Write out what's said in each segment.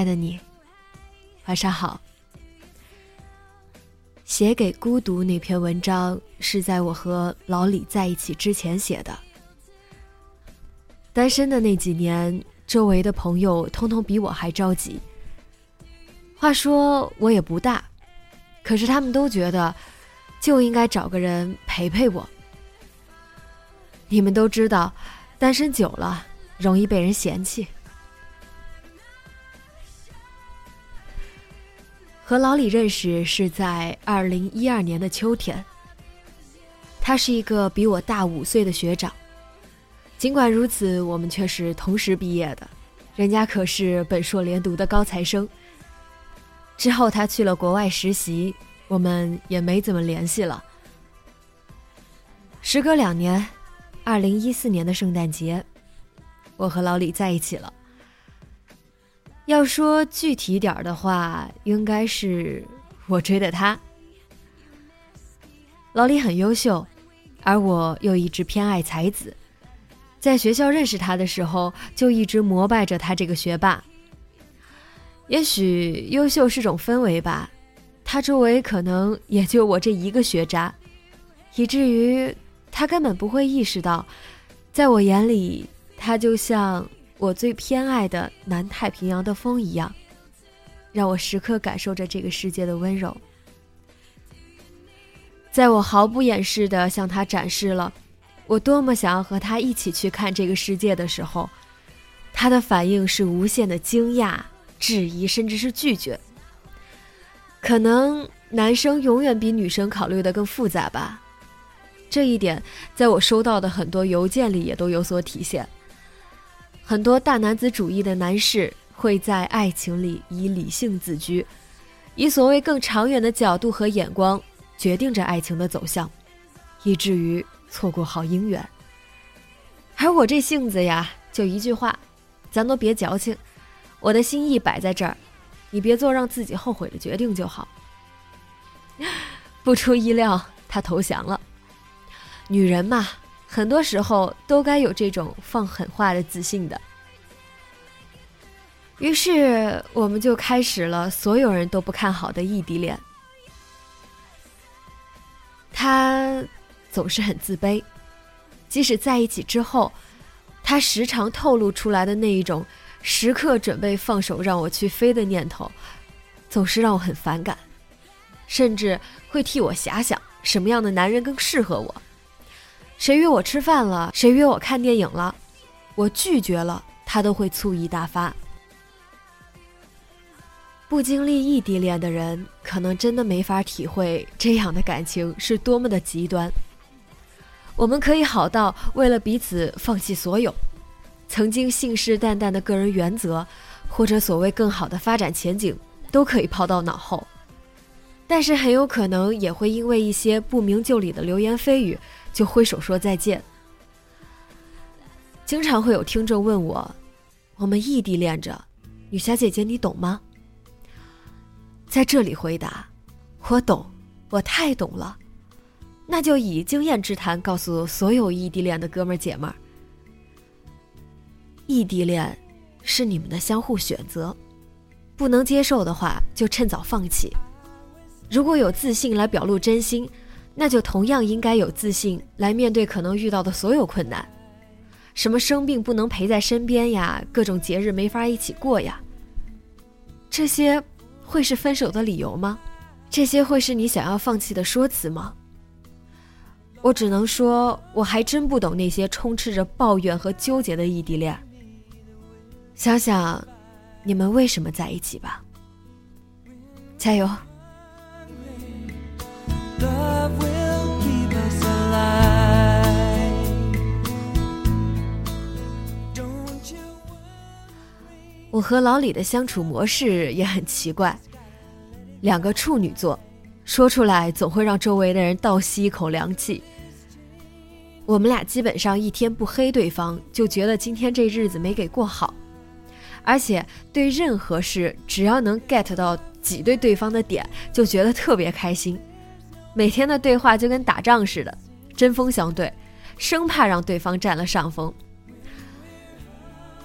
爱的你，晚上好。写给孤独那篇文章是在我和老李在一起之前写的。单身的那几年，周围的朋友通通比我还着急。话说我也不大，可是他们都觉得就应该找个人陪陪我。你们都知道，单身久了容易被人嫌弃。和老李认识是在二零一二年的秋天。他是一个比我大五岁的学长，尽管如此，我们却是同时毕业的。人家可是本硕连读的高材生。之后他去了国外实习，我们也没怎么联系了。时隔两年，二零一四年的圣诞节，我和老李在一起了。要说具体点儿的话，应该是我追的他。老李很优秀，而我又一直偏爱才子，在学校认识他的时候，就一直膜拜着他这个学霸。也许优秀是种氛围吧，他周围可能也就我这一个学渣，以至于他根本不会意识到，在我眼里，他就像……我最偏爱的南太平洋的风一样，让我时刻感受着这个世界的温柔。在我毫不掩饰地向他展示了我多么想要和他一起去看这个世界的时候，他的反应是无限的惊讶、质疑，甚至是拒绝。可能男生永远比女生考虑的更复杂吧，这一点在我收到的很多邮件里也都有所体现。很多大男子主义的男士会在爱情里以理性自居，以所谓更长远的角度和眼光决定着爱情的走向，以至于错过好姻缘。而我这性子呀，就一句话，咱都别矫情，我的心意摆在这儿，你别做让自己后悔的决定就好。不出意料，他投降了。女人嘛。很多时候都该有这种放狠话的自信的。于是我们就开始了所有人都不看好的异地恋。他总是很自卑，即使在一起之后，他时常透露出来的那一种时刻准备放手让我去飞的念头，总是让我很反感，甚至会替我遐想什么样的男人更适合我。谁约我吃饭了？谁约我看电影了？我拒绝了，他都会醋意大发。不经历异地恋的人，可能真的没法体会这样的感情是多么的极端。我们可以好到为了彼此放弃所有，曾经信誓旦旦的个人原则，或者所谓更好的发展前景，都可以抛到脑后。但是很有可能也会因为一些不明就里的流言蜚语。就挥手说再见。经常会有听众问我：“我们异地恋着，女侠姐姐你懂吗？”在这里回答：“我懂，我太懂了。”那就以经验之谈告诉所有异地恋的哥们儿姐们儿：异地恋是你们的相互选择，不能接受的话就趁早放弃。如果有自信来表露真心。那就同样应该有自信来面对可能遇到的所有困难。什么生病不能陪在身边呀，各种节日没法一起过呀，这些会是分手的理由吗？这些会是你想要放弃的说辞吗？我只能说，我还真不懂那些充斥着抱怨和纠结的异地恋。想想，你们为什么在一起吧。加油！我和老李的相处模式也很奇怪，两个处女座，说出来总会让周围的人倒吸一口凉气。我们俩基本上一天不黑对方，就觉得今天这日子没给过好，而且对任何事只要能 get 到挤兑对方的点，就觉得特别开心。每天的对话就跟打仗似的，针锋相对，生怕让对方占了上风。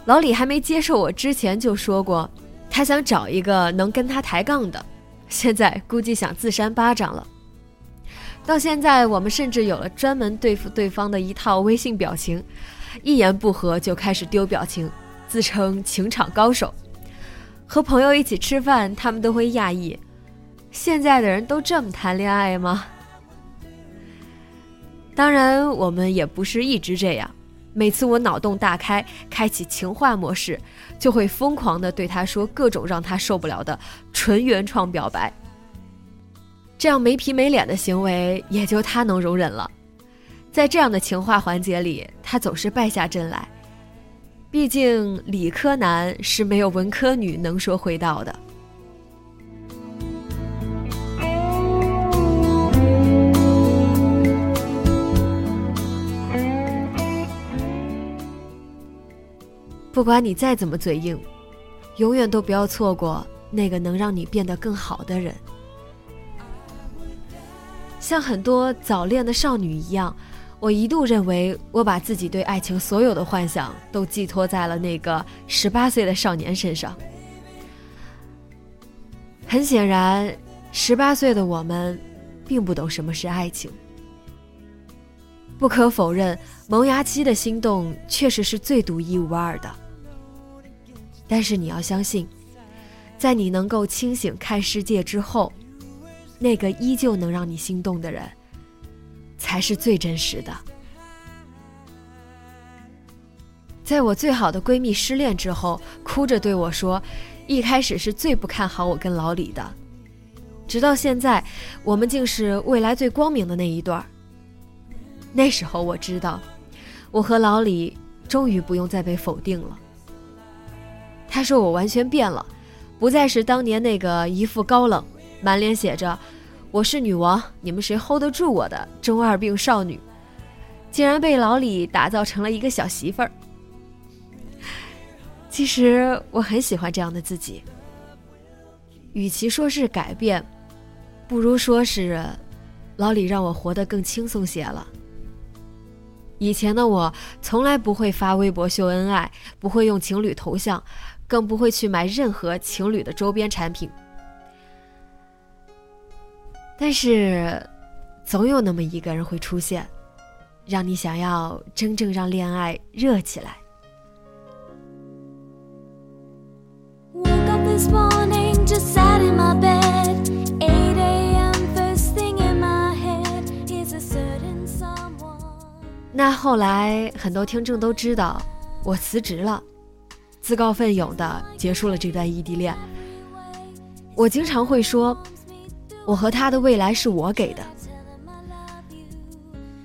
老李还没接受我之前就说过，他想找一个能跟他抬杠的，现在估计想自扇巴掌了。到现在，我们甚至有了专门对付对方的一套微信表情，一言不合就开始丢表情，自称情场高手。和朋友一起吃饭，他们都会讶异，现在的人都这么谈恋爱吗？当然，我们也不是一直这样。每次我脑洞大开，开启情话模式，就会疯狂的对他说各种让他受不了的纯原创表白。这样没皮没脸的行为，也就他能容忍了。在这样的情话环节里，他总是败下阵来。毕竟理科男是没有文科女能说会道的。不管你再怎么嘴硬，永远都不要错过那个能让你变得更好的人。像很多早恋的少女一样，我一度认为我把自己对爱情所有的幻想都寄托在了那个十八岁的少年身上。很显然，十八岁的我们并不懂什么是爱情。不可否认，萌芽期的心动确实是最独一无二的。但是你要相信，在你能够清醒看世界之后，那个依旧能让你心动的人，才是最真实的。在我最好的闺蜜失恋之后，哭着对我说：“一开始是最不看好我跟老李的，直到现在，我们竟是未来最光明的那一对儿。”那时候我知道，我和老李终于不用再被否定了。他说我完全变了，不再是当年那个一副高冷、满脸写着“我是女王，你们谁 hold 得住我”的中二病少女，竟然被老李打造成了一个小媳妇儿。其实我很喜欢这样的自己。与其说是改变，不如说是老李让我活得更轻松些了。以前的我从来不会发微博秀恩爱，不会用情侣头像。更不会去买任何情侣的周边产品，但是，总有那么一个人会出现，让你想要真正让恋爱热起来。那后来，很多听众都知道我辞职了。自告奋勇的结束了这段异地恋。我经常会说，我和他的未来是我给的。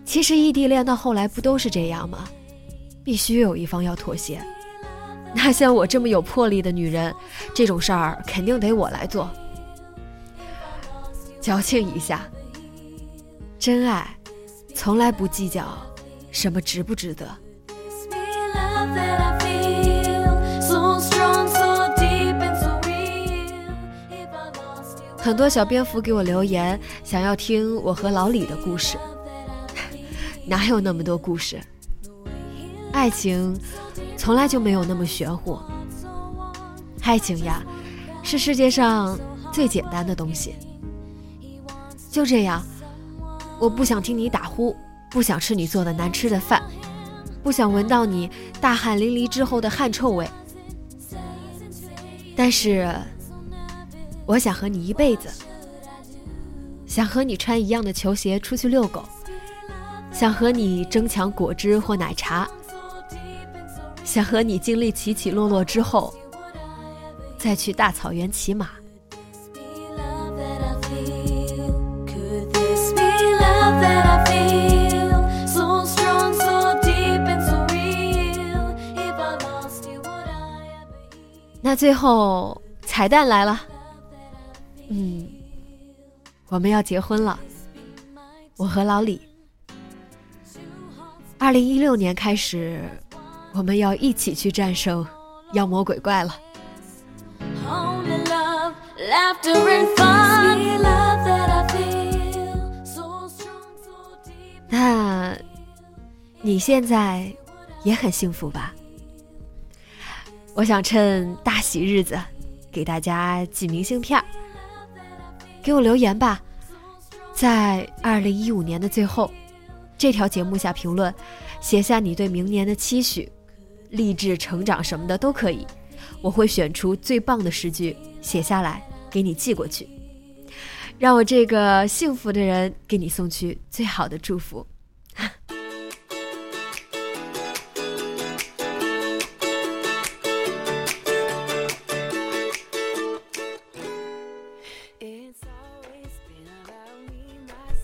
其实异地恋到后来不都是这样吗？必须有一方要妥协。那像我这么有魄力的女人，这种事儿肯定得我来做。矫情一下，真爱从来不计较什么值不值得。很多小蝙蝠给我留言，想要听我和老李的故事。哪有那么多故事？爱情从来就没有那么玄乎。爱情呀，是世界上最简单的东西。就这样，我不想听你打呼，不想吃你做的难吃的饭，不想闻到你大汗淋漓之后的汗臭味。但是，我想和你一辈子，想和你穿一样的球鞋出去遛狗，想和你争抢果汁或奶茶，想和你经历起起落落之后，再去大草原骑马。那最后彩蛋来了，嗯，我们要结婚了，我和老李。二零一六年开始，我们要一起去战胜妖魔鬼怪了。那，你现在也很幸福吧？我想趁大喜日子，给大家寄明信片儿。给我留言吧，在二零一五年的最后，这条节目下评论，写下你对明年的期许、励志成长什么的都可以。我会选出最棒的诗句写下来，给你寄过去，让我这个幸福的人给你送去最好的祝福。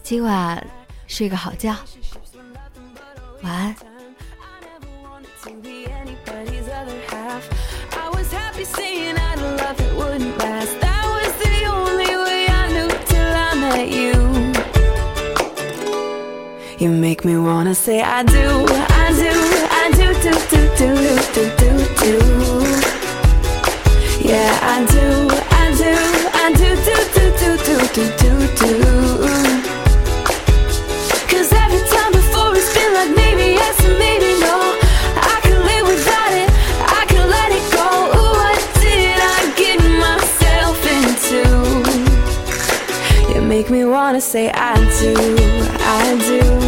今晚睡个好觉，晚安。You make me wanna say I do, I do, I do, do, do, do, do, do, do, Yeah, I do, I do, I do, do, do, do, do, do, do, Wanna say I do, I do,